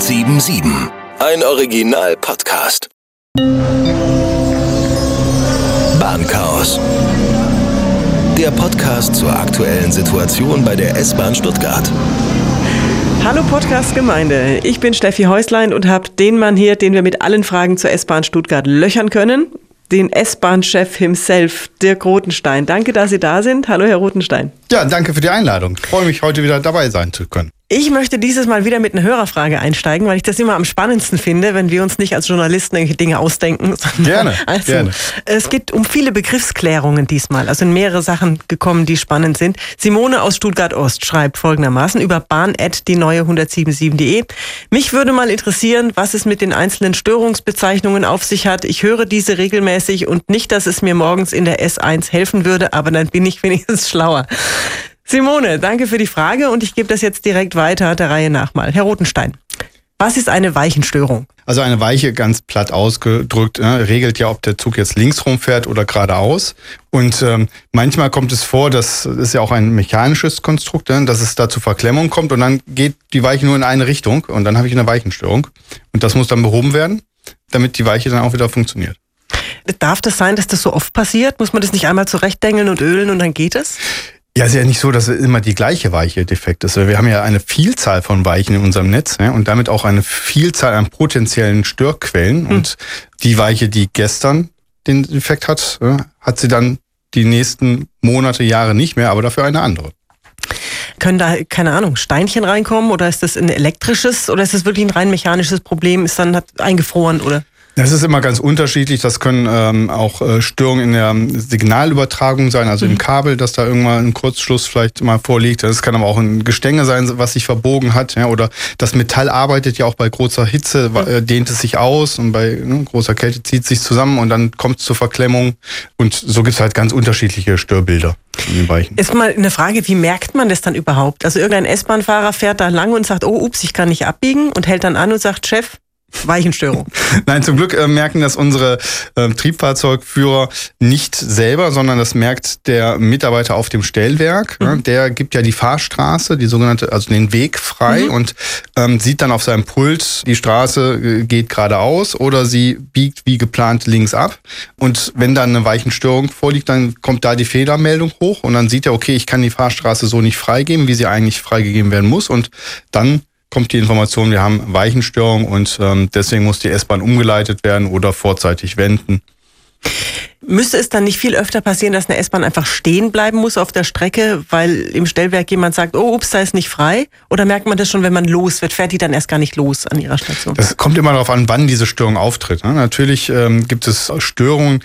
1077. Ein Original-Podcast. Bahnchaos. Der Podcast zur aktuellen Situation bei der S-Bahn Stuttgart. Hallo Podcast-Gemeinde, ich bin Steffi Häuslein und habe den Mann hier, den wir mit allen Fragen zur S-Bahn Stuttgart löchern können. Den S-Bahn-Chef himself, Dirk Rotenstein. Danke, dass Sie da sind. Hallo, Herr Rotenstein. Ja, danke für die Einladung. Ich freue mich, heute wieder dabei sein zu können. Ich möchte dieses Mal wieder mit einer Hörerfrage einsteigen, weil ich das immer am spannendsten finde, wenn wir uns nicht als Journalisten irgendwelche Dinge ausdenken. Gerne, also, gerne. Es geht um viele Begriffsklärungen diesmal. Also sind mehrere Sachen gekommen, die spannend sind. Simone aus Stuttgart-Ost schreibt folgendermaßen über bahn.die neue 177.de. Mich würde mal interessieren, was es mit den einzelnen Störungsbezeichnungen auf sich hat. Ich höre diese regelmäßig und nicht, dass es mir morgens in der S1 helfen würde, aber dann bin ich wenigstens schlauer. Simone, danke für die Frage und ich gebe das jetzt direkt weiter der Reihe nach mal. Herr Rotenstein, was ist eine Weichenstörung? Also eine Weiche, ganz platt ausgedrückt, äh, regelt ja, ob der Zug jetzt links rumfährt oder geradeaus. Und ähm, manchmal kommt es vor, das ist ja auch ein mechanisches Konstrukt, äh, dass es da zu Verklemmung kommt und dann geht die Weiche nur in eine Richtung und dann habe ich eine Weichenstörung. Und das muss dann behoben werden, damit die Weiche dann auch wieder funktioniert. Darf das sein, dass das so oft passiert? Muss man das nicht einmal zurechtdengeln und ölen und dann geht es? Ja, es ist ja nicht so, dass es immer die gleiche Weiche defekt ist. Wir haben ja eine Vielzahl von Weichen in unserem Netz ja, und damit auch eine Vielzahl an potenziellen Störquellen. Mhm. Und die Weiche, die gestern den Defekt hat, ja, hat sie dann die nächsten Monate, Jahre nicht mehr, aber dafür eine andere. Können da, keine Ahnung, Steinchen reinkommen oder ist das ein elektrisches oder ist das wirklich ein rein mechanisches Problem, ist dann eingefroren oder? Das ist immer ganz unterschiedlich. Das können ähm, auch äh, Störungen in der Signalübertragung sein, also mhm. im Kabel, dass da irgendwann ein Kurzschluss vielleicht mal vorliegt. Das kann aber auch ein Gestänge sein, was sich verbogen hat. Ja, oder das Metall arbeitet ja auch bei großer Hitze, mhm. äh, dehnt es sich aus und bei ne, großer Kälte zieht es sich zusammen und dann kommt es zur Verklemmung. Und so gibt es halt ganz unterschiedliche Störbilder. In den Weichen. Ist mal eine Frage, wie merkt man das dann überhaupt? Also irgendein S-Bahn-Fahrer fährt da lang und sagt, oh, ups, ich kann nicht abbiegen und hält dann an und sagt, Chef, Weichenstörung. Nein, zum Glück äh, merken das unsere äh, Triebfahrzeugführer nicht selber, sondern das merkt der Mitarbeiter auf dem Stellwerk. Mhm. Der gibt ja die Fahrstraße, die sogenannte, also den Weg frei mhm. und ähm, sieht dann auf seinem Pult, die Straße äh, geht geradeaus oder sie biegt wie geplant links ab. Und wenn dann eine Weichenstörung vorliegt, dann kommt da die Fehlermeldung hoch und dann sieht er, okay, ich kann die Fahrstraße so nicht freigeben, wie sie eigentlich freigegeben werden muss. Und dann kommt die Information, wir haben Weichenstörung und ähm, deswegen muss die S-Bahn umgeleitet werden oder vorzeitig wenden. Müsste es dann nicht viel öfter passieren, dass eine S-Bahn einfach stehen bleiben muss auf der Strecke, weil im Stellwerk jemand sagt, oh, ups, da ist nicht frei? Oder merkt man das schon, wenn man los wird? Fährt die dann erst gar nicht los an ihrer Station? Das kommt immer darauf an, wann diese Störung auftritt. Ne? Natürlich ähm, gibt es Störungen,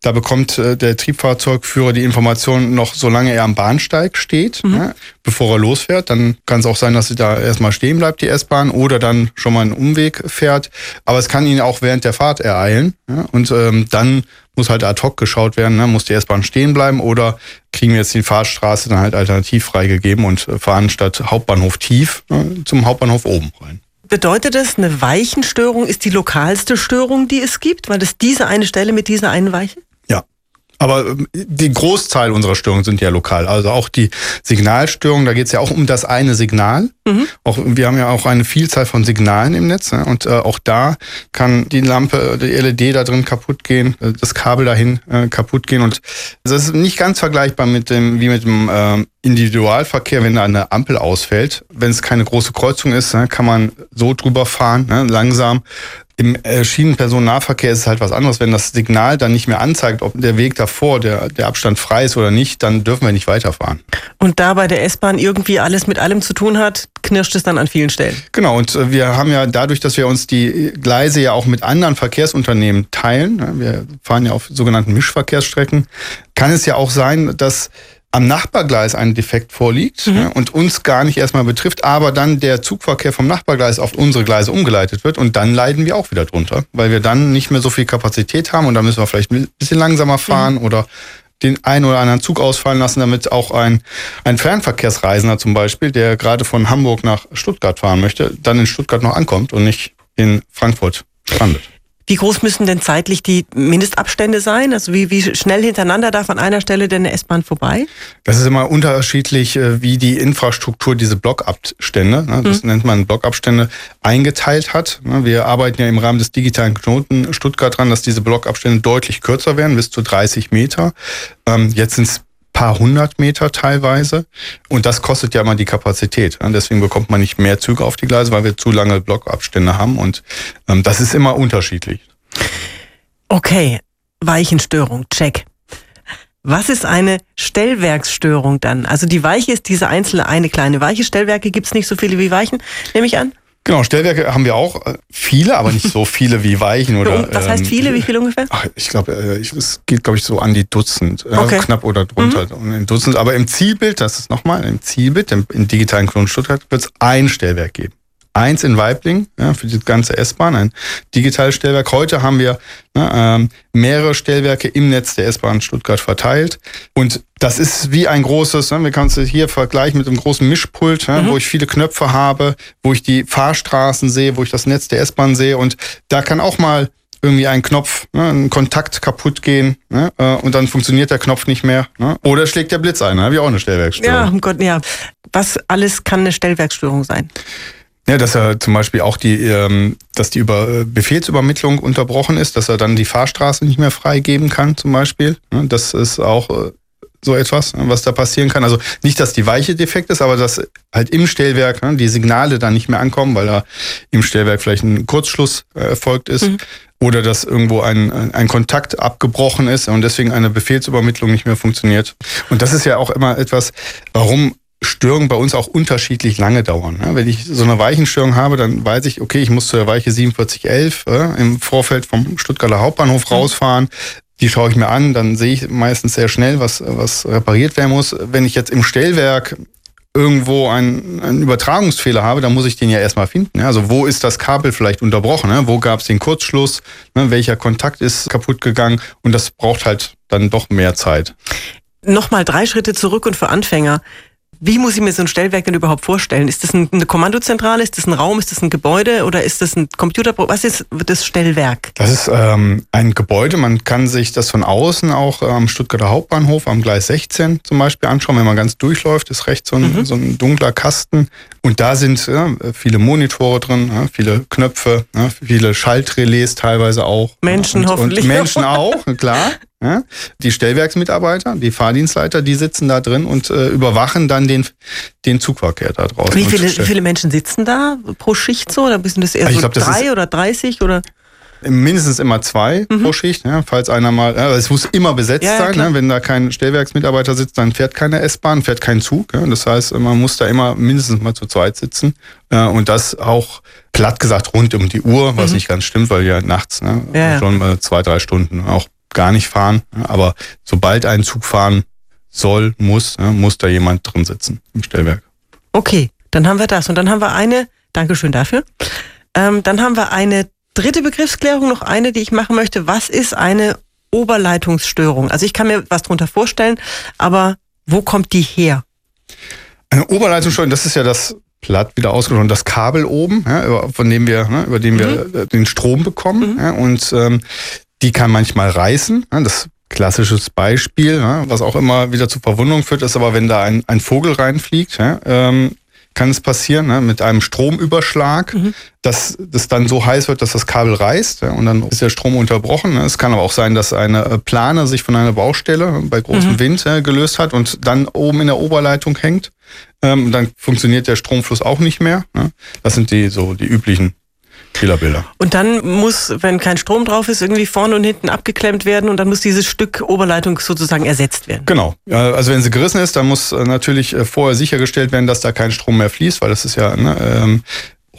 da bekommt äh, der Triebfahrzeugführer die Information noch, solange er am Bahnsteig steht, mhm. ja, bevor er losfährt. Dann kann es auch sein, dass sie da erstmal stehen bleibt, die S-Bahn, oder dann schon mal einen Umweg fährt. Aber es kann ihn auch während der Fahrt ereilen. Ja, und ähm, dann muss halt ad hoc geschaut werden, ne? muss die S-Bahn stehen bleiben oder kriegen wir jetzt die Fahrstraße dann halt alternativ freigegeben und äh, fahren statt Hauptbahnhof tief äh, zum Hauptbahnhof oben rein. Bedeutet das, eine Weichenstörung ist die lokalste Störung, die es gibt? Weil das diese eine Stelle mit dieser einen Weiche? Aber ähm, die Großteil unserer Störungen sind ja lokal. Also auch die Signalstörungen, da geht es ja auch um das eine Signal. Mhm. Auch, wir haben ja auch eine Vielzahl von Signalen im Netz. Ne? Und äh, auch da kann die Lampe, die LED da drin kaputt gehen, äh, das Kabel dahin äh, kaputt gehen. Und das ist nicht ganz vergleichbar mit dem, wie mit dem äh, Individualverkehr, wenn da eine Ampel ausfällt. Wenn es keine große Kreuzung ist, ne, kann man so drüber fahren, ne, langsam. Im äh, Schienenpersonennahverkehr ist es halt was anderes. Wenn das Signal dann nicht mehr anzeigt, ob der Weg davor, der, der Abstand frei ist oder nicht, dann dürfen wir nicht weiterfahren. Und da bei der S-Bahn irgendwie alles mit allem zu tun hat, knirscht es dann an vielen Stellen. Genau, und äh, wir haben ja dadurch, dass wir uns die Gleise ja auch mit anderen Verkehrsunternehmen teilen, ne, wir fahren ja auf sogenannten Mischverkehrsstrecken, kann es ja auch sein, dass am Nachbargleis ein Defekt vorliegt mhm. ja, und uns gar nicht erstmal betrifft, aber dann der Zugverkehr vom Nachbargleis auf unsere Gleise umgeleitet wird und dann leiden wir auch wieder drunter, weil wir dann nicht mehr so viel Kapazität haben und dann müssen wir vielleicht ein bisschen langsamer fahren mhm. oder den einen oder anderen Zug ausfallen lassen, damit auch ein, ein Fernverkehrsreisender zum Beispiel, der gerade von Hamburg nach Stuttgart fahren möchte, dann in Stuttgart noch ankommt und nicht in Frankfurt strandet. Wie groß müssen denn zeitlich die Mindestabstände sein? Also wie, wie schnell hintereinander darf an einer Stelle denn eine S-Bahn vorbei? Das ist immer unterschiedlich, äh, wie die Infrastruktur diese Blockabstände, ne, das mhm. nennt man Blockabstände, eingeteilt hat. Ne, wir arbeiten ja im Rahmen des digitalen Knoten Stuttgart dran, dass diese Blockabstände deutlich kürzer werden, bis zu 30 Meter. Ähm, jetzt sind es paar hundert Meter teilweise. Und das kostet ja immer die Kapazität. Deswegen bekommt man nicht mehr Züge auf die Gleise, weil wir zu lange Blockabstände haben. Und ähm, das ist immer unterschiedlich. Okay, Weichenstörung, check. Was ist eine Stellwerksstörung dann? Also die Weiche ist diese einzelne eine kleine Weiche. Stellwerke gibt es nicht so viele wie Weichen, nehme ich an. Genau, Stellwerke haben wir auch äh, viele, aber nicht so viele wie Weichen oder. Was heißt ähm, viele? Wie viele ungefähr? Ach, ich glaube, äh, es geht glaube ich so an die Dutzend, äh, okay. knapp oder drunter, mhm. ein Dutzend. Aber im Zielbild, das ist nochmal im Zielbild, im, im digitalen Klon Stuttgart wird es ein Stellwerk geben eins in Weibling ja, für die ganze S-Bahn, ein digitales Stellwerk. Heute haben wir ne, ähm, mehrere Stellwerke im Netz der S-Bahn Stuttgart verteilt. Und das ist wie ein großes, ne, wir können es hier vergleichen mit einem großen Mischpult, ja, mhm. wo ich viele Knöpfe habe, wo ich die Fahrstraßen sehe, wo ich das Netz der S-Bahn sehe. Und da kann auch mal irgendwie ein Knopf, ne, ein Kontakt kaputt gehen ne, äh, und dann funktioniert der Knopf nicht mehr. Ne? Oder schlägt der Blitz ein, ne? habe ich auch eine Stellwerkstörung. Ja, um Gott, ja. Was alles kann eine Stellwerkstörung sein? Ja, dass er zum Beispiel auch die, ähm, dass die über äh, Befehlsübermittlung unterbrochen ist, dass er dann die Fahrstraße nicht mehr freigeben kann, zum Beispiel. Das ist auch äh, so etwas, was da passieren kann. Also nicht, dass die Weiche defekt ist, aber dass halt im Stellwerk ne, die Signale dann nicht mehr ankommen, weil da im Stellwerk vielleicht ein Kurzschluss äh, erfolgt ist. Mhm. Oder dass irgendwo ein, ein Kontakt abgebrochen ist und deswegen eine Befehlsübermittlung nicht mehr funktioniert. Und das ist ja auch immer etwas, warum Störungen bei uns auch unterschiedlich lange dauern. Wenn ich so eine Weichenstörung habe, dann weiß ich, okay, ich muss zur Weiche 4711 äh, im Vorfeld vom Stuttgarter Hauptbahnhof mhm. rausfahren. Die schaue ich mir an, dann sehe ich meistens sehr schnell, was, was repariert werden muss. Wenn ich jetzt im Stellwerk irgendwo einen, einen Übertragungsfehler habe, dann muss ich den ja erstmal finden. Also wo ist das Kabel vielleicht unterbrochen? Wo gab es den Kurzschluss? Welcher Kontakt ist kaputt gegangen? Und das braucht halt dann doch mehr Zeit. Nochmal drei Schritte zurück und für Anfänger. Wie muss ich mir so ein Stellwerk denn überhaupt vorstellen? Ist das eine Kommandozentrale? Ist das ein Raum? Ist das ein Gebäude? Oder ist das ein Computer? Was ist das Stellwerk? Das ist ähm, ein Gebäude. Man kann sich das von außen auch am Stuttgarter Hauptbahnhof am Gleis 16 zum Beispiel anschauen. Wenn man ganz durchläuft, ist rechts so ein, mhm. so ein dunkler Kasten. Und da sind ja, viele Monitore drin, ja, viele Knöpfe, ja, viele Schaltrelais teilweise auch. Menschen und, hoffentlich. Und Menschen auch, klar. Ja? Die Stellwerksmitarbeiter, die Fahrdienstleiter, die sitzen da drin und äh, überwachen dann den, den Zugverkehr da draußen. Wie viele, wie viele Menschen sitzen da pro Schicht so? Oder sind das eher also so glaub, drei oder dreißig oder? Mindestens immer zwei mhm. pro Schicht, ja, falls einer mal, ja, es muss immer besetzt ja, sein, ne, wenn da kein Stellwerksmitarbeiter sitzt, dann fährt keine S-Bahn, fährt kein Zug. Ja, das heißt, man muss da immer mindestens mal zu zweit sitzen äh, und das auch platt gesagt rund um die Uhr, was mhm. nicht ganz stimmt, weil ja nachts ne, schon mal zwei, drei Stunden auch gar nicht fahren. Aber sobald ein Zug fahren soll, muss, muss da jemand drin sitzen im Stellwerk. Okay, dann haben wir das. Und dann haben wir eine, Dankeschön dafür. Ähm, dann haben wir eine dritte Begriffsklärung, noch eine, die ich machen möchte. Was ist eine Oberleitungsstörung? Also ich kann mir was darunter vorstellen, aber wo kommt die her? Eine Oberleitungsstörung, das ist ja das platt wieder ausgesprochen, das Kabel oben, ja, von dem wir, ne, über dem mhm. wir den Strom bekommen. Mhm. Ja, und ähm, die kann manchmal reißen. Das klassisches Beispiel, was auch immer wieder zu Verwundung führt, ist aber, wenn da ein, ein Vogel reinfliegt, ähm, kann es passieren, ne, mit einem Stromüberschlag, mhm. dass das dann so heiß wird, dass das Kabel reißt und dann ist der Strom unterbrochen. Ne. Es kann aber auch sein, dass eine äh, Plane sich von einer Baustelle bei großem mhm. Wind äh, gelöst hat und dann oben in der Oberleitung hängt. Ähm, dann funktioniert der Stromfluss auch nicht mehr. Ne. Das sind die so die üblichen Fehlerbilder. Und dann muss, wenn kein Strom drauf ist, irgendwie vorne und hinten abgeklemmt werden und dann muss dieses Stück Oberleitung sozusagen ersetzt werden. Genau. Also wenn sie gerissen ist, dann muss äh, natürlich äh, vorher sichergestellt werden, dass da kein Strom mehr fließt, weil das ist ja ne, ähm,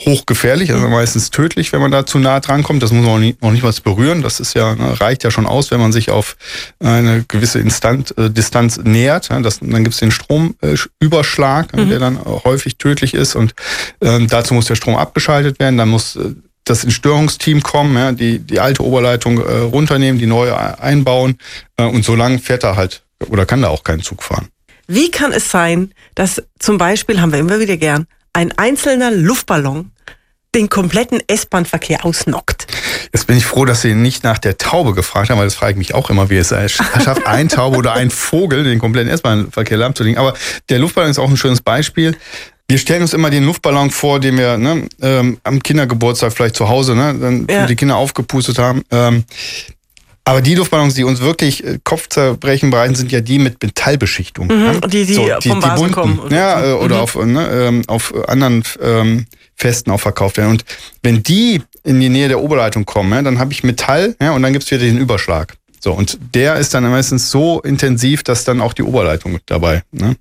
hochgefährlich, also meistens tödlich, wenn man da zu nah dran kommt. Das muss man auch nicht, auch nicht was berühren. Das ist ja, ne, reicht ja schon aus, wenn man sich auf eine gewisse Instant, äh, Distanz nähert. Ja, das, dann gibt es den Stromüberschlag, äh, mhm. der dann häufig tödlich ist. Und äh, dazu muss der Strom abgeschaltet werden. Dann muss äh, das Entstörungsteam kommen, ja, die die alte Oberleitung äh, runternehmen, die neue einbauen. Äh, und so lange fährt er halt oder kann da auch kein Zug fahren. Wie kann es sein, dass zum Beispiel, haben wir immer wieder gern, ein einzelner Luftballon den kompletten S-Bahn-Verkehr ausnockt. Jetzt bin ich froh, dass Sie nicht nach der Taube gefragt haben, weil das frage ich mich auch immer, wie es schafft, ein Taube oder ein Vogel den kompletten S-Bahn-Verkehr lahmzulegen. Aber der Luftballon ist auch ein schönes Beispiel. Wir stellen uns immer den Luftballon vor, den wir ne, ähm, am Kindergeburtstag vielleicht zu Hause ne, dann ja. die Kinder aufgepustet haben. Ähm, aber die Luftballons, die uns wirklich äh, Kopfzerbrechen bereiten, sind ja die mit Metallbeschichtung. Mhm, ja? Die, die, so, die, vom die bunten, kommen. Oder ja, so. oder mhm. auf, ne, ähm, auf anderen ähm, Festen auch verkauft werden. Und wenn die in die Nähe der Oberleitung kommen, ja, dann habe ich Metall ja, und dann gibt's wieder den Überschlag. So, und der ist dann meistens so intensiv, dass dann auch die Oberleitung dabei. Ne?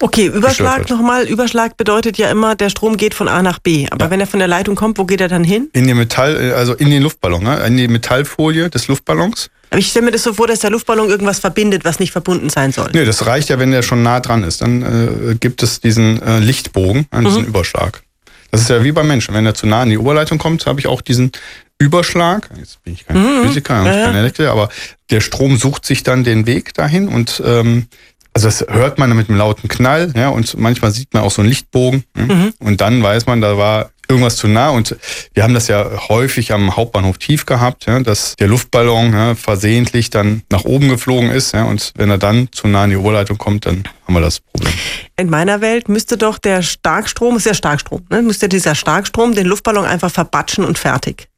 Okay, Überschlag nochmal. Überschlag bedeutet ja immer, der Strom geht von A nach B. Aber ja. wenn er von der Leitung kommt, wo geht er dann hin? In den Metall, also in den Luftballon, ne? in die Metallfolie des Luftballons. Aber ich stelle mir das so vor, dass der Luftballon irgendwas verbindet, was nicht verbunden sein soll. Nee, das reicht ja, wenn der schon nah dran ist. Dann äh, gibt es diesen äh, Lichtbogen, an diesen mhm. Überschlag. Das ist ja wie beim Menschen. Wenn er zu nah an die Oberleitung kommt, habe ich auch diesen Überschlag. Jetzt bin ich kein mhm. Physiker, und ja, kein Elektriker, aber der Strom sucht sich dann den Weg dahin und ähm, also das hört man mit einem lauten Knall, ja, und manchmal sieht man auch so einen Lichtbogen. Ja, mhm. Und dann weiß man, da war irgendwas zu nah. Und wir haben das ja häufig am Hauptbahnhof tief gehabt, ja, dass der Luftballon ja, versehentlich dann nach oben geflogen ist. Ja, und wenn er dann zu nah an die Oberleitung kommt, dann haben wir das Problem. In meiner Welt müsste doch der Starkstrom, ist ja Starkstrom, ne, müsste dieser Starkstrom den Luftballon einfach verbatschen und fertig.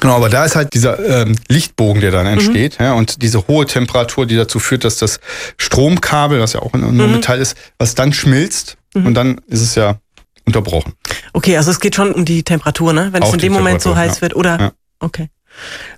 Genau, aber da ist halt dieser ähm, Lichtbogen, der dann entsteht, mhm. ja, und diese hohe Temperatur, die dazu führt, dass das Stromkabel, was ja auch nur mhm. Metall ist, was dann schmilzt mhm. und dann ist es ja unterbrochen. Okay, also es geht schon um die Temperatur, ne? Wenn auch es in dem Moment so heiß ja. wird, oder? Ja. Okay.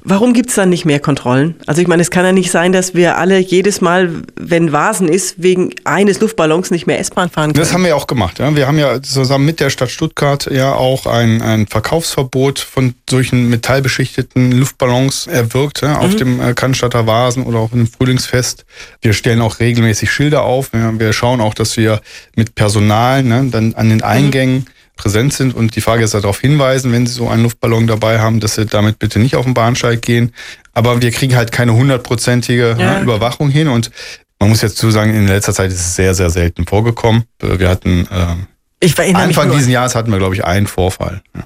Warum gibt's dann nicht mehr Kontrollen? Also ich meine, es kann ja nicht sein, dass wir alle jedes Mal, wenn Vasen ist, wegen eines Luftballons nicht mehr S-Bahn fahren können. Das haben wir auch gemacht. Ja. Wir haben ja zusammen mit der Stadt Stuttgart ja auch ein, ein Verkaufsverbot von solchen metallbeschichteten Luftballons erwirkt ja, auf mhm. dem äh, Cannstatter Vasen oder auf dem Frühlingsfest. Wir stellen auch regelmäßig Schilder auf. Ja. Wir schauen auch, dass wir mit Personal ne, dann an den Eingängen mhm präsent sind und die Frage ist darauf hinweisen, wenn Sie so einen Luftballon dabei haben, dass Sie damit bitte nicht auf den Bahnsteig gehen. Aber wir kriegen halt keine hundertprozentige ne, ja. Überwachung hin und man muss jetzt zu sagen, in letzter Zeit ist es sehr, sehr selten vorgekommen. Wir hatten äh, ich Anfang dieses Jahres hatten wir, glaube ich, einen Vorfall. Ja.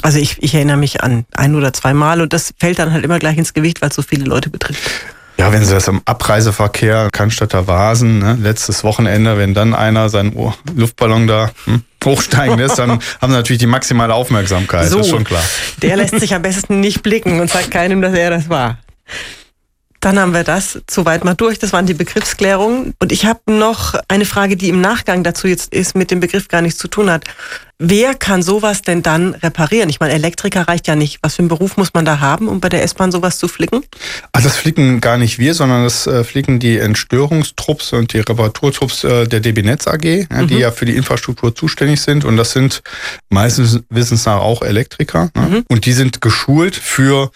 Also ich, ich erinnere mich an ein oder zwei Mal und das fällt dann halt immer gleich ins Gewicht, weil es so viele Leute betrifft. Ja, wenn Sie das im Abreiseverkehr, Cannstatter Vasen, ne, letztes Wochenende, wenn dann einer seinen Luftballon da hm, hochsteigen lässt, dann haben Sie natürlich die maximale Aufmerksamkeit, so, das ist schon klar. Der lässt sich am besten nicht blicken und sagt keinem, dass er das war. Dann haben wir das soweit mal durch. Das waren die Begriffsklärungen. Und ich habe noch eine Frage, die im Nachgang dazu jetzt ist, mit dem Begriff gar nichts zu tun hat. Wer kann sowas denn dann reparieren? Ich meine, Elektriker reicht ja nicht. Was für einen Beruf muss man da haben, um bei der S-Bahn sowas zu flicken? Also das flicken gar nicht wir, sondern das äh, flicken die Entstörungstrupps und die Reparaturtrupps äh, der DB Netz AG, ja, mhm. die ja für die Infrastruktur zuständig sind. Und das sind meistens wissens nach auch Elektriker. Ne? Mhm. Und die sind geschult für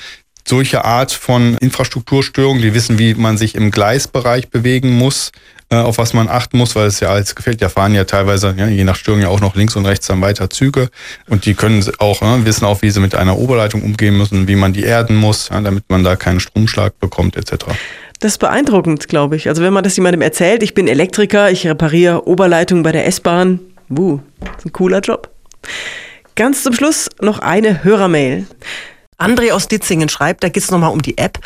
solche Art von Infrastrukturstörungen, die wissen, wie man sich im Gleisbereich bewegen muss, äh, auf was man achten muss, weil es ja als gefällt. Ja, fahren ja teilweise, ja, je nach Störung ja auch noch links und rechts dann weiter Züge. Und die können auch, ne, wissen auch, wie sie mit einer Oberleitung umgehen müssen, wie man die erden muss, ja, damit man da keinen Stromschlag bekommt, etc. Das ist beeindruckend, glaube ich. Also wenn man das jemandem erzählt, ich bin Elektriker, ich repariere Oberleitungen bei der S-Bahn, wuh, ein cooler Job. Ganz zum Schluss noch eine Hörermail. André aus Ditzingen schreibt, da geht es nochmal um die App.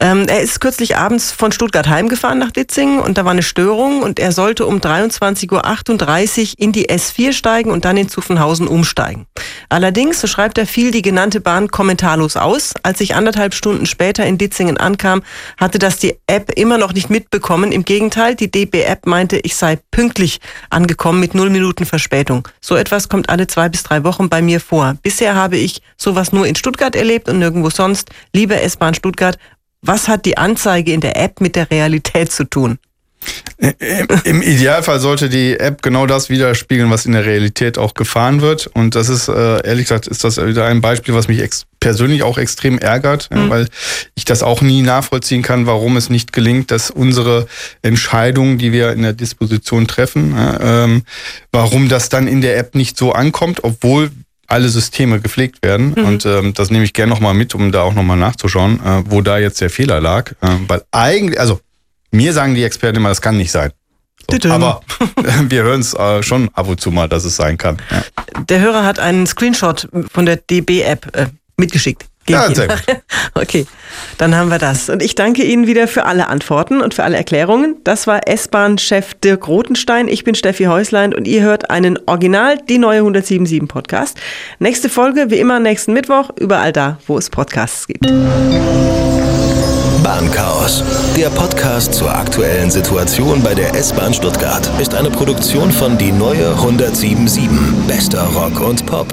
Ähm, er ist kürzlich abends von Stuttgart heimgefahren nach Ditzingen und da war eine Störung und er sollte um 23.38 Uhr in die S4 steigen und dann in Zuffenhausen umsteigen. Allerdings, so schreibt er, fiel die genannte Bahn kommentarlos aus. Als ich anderthalb Stunden später in Ditzingen ankam, hatte das die App immer noch nicht mitbekommen. Im Gegenteil, die DB-App meinte, ich sei pünktlich angekommen mit null Minuten Verspätung. So etwas kommt alle zwei bis drei Wochen bei mir vor. Bisher habe ich sowas nur in Stuttgart erlebt und nirgendwo sonst. Liebe S-Bahn Stuttgart, was hat die Anzeige in der App mit der Realität zu tun? Im Idealfall sollte die App genau das widerspiegeln, was in der Realität auch gefahren wird. Und das ist, äh, ehrlich gesagt, ist das wieder ein Beispiel, was mich persönlich auch extrem ärgert, mhm. weil ich das auch nie nachvollziehen kann, warum es nicht gelingt, dass unsere Entscheidungen, die wir in der Disposition treffen, ähm, warum das dann in der App nicht so ankommt, obwohl alle Systeme gepflegt werden. Mhm. Und ähm, das nehme ich gerne nochmal mit, um da auch nochmal nachzuschauen, äh, wo da jetzt der Fehler lag. Äh, weil eigentlich, also mir sagen die Experten immer, das kann nicht sein. So, aber wir hören es äh, schon ab und zu mal, dass es sein kann. Ja. Der Hörer hat einen Screenshot von der DB-App äh, mitgeschickt. Ja, sehr gut. Okay, dann haben wir das. Und ich danke Ihnen wieder für alle Antworten und für alle Erklärungen. Das war S-Bahn-Chef Dirk Rotenstein. Ich bin Steffi Häuslein und ihr hört einen Original, die neue 177 Podcast. Nächste Folge, wie immer, nächsten Mittwoch, überall da, wo es Podcasts gibt. Bahnchaos. Der Podcast zur aktuellen Situation bei der S-Bahn Stuttgart ist eine Produktion von Die Neue 1077. Bester Rock und Pop.